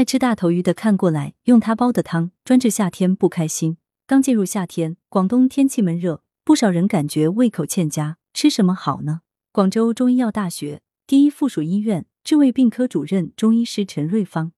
爱吃大头鱼的看过来，用它煲的汤专治夏天不开心。刚进入夏天，广东天气闷热，不少人感觉胃口欠佳，吃什么好呢？广州中医药大学第一附属医院治胃病科主任中医师陈瑞芳，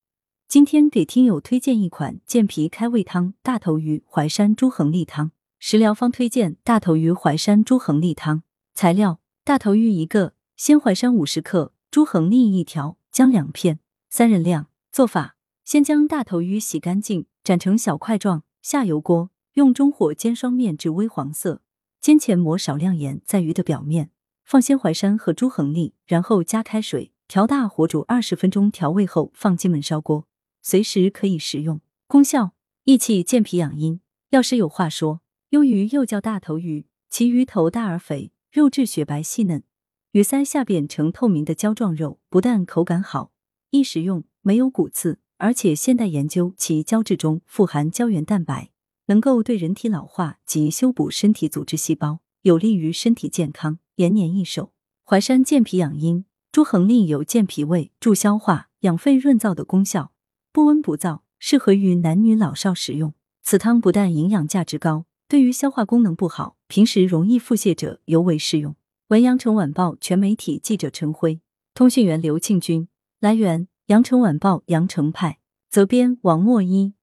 今天给听友推荐一款健脾开胃汤——大头鱼淮山猪横沥汤。食疗方推荐大头鱼淮山猪横沥汤。材料：大头鱼一个，鲜淮山五十克，猪横沥一条，姜两片。三人量。做法：先将大头鱼洗干净，斩成小块状，下油锅，用中火煎双面至微黄色。煎前抹少量盐在鱼的表面，放鲜淮山和猪横沥，然后加开水，调大火煮二十分钟。调味后放进焖烧锅，随时可以食用。功效：益气健脾养阴。药师有话说：鳙鱼又叫大头鱼，其鱼头大而肥，肉质雪白细嫩，鱼鳃下边呈透明的胶状肉，不但口感好，易食用。没有骨刺，而且现代研究其胶质中富含胶原蛋白，能够对人体老化及修补身体组织细胞，有利于身体健康、延年益寿。淮山健脾养阴，猪横沥有健脾胃、助消化、养肺润燥的功效，不温不燥，适合于男女老少食用。此汤不但营养价值高，对于消化功能不好、平时容易腹泻者尤为适用。文阳城晚报全媒体记者陈辉，通讯员刘庆军。来源。羊城晚报羊城派责编王墨一。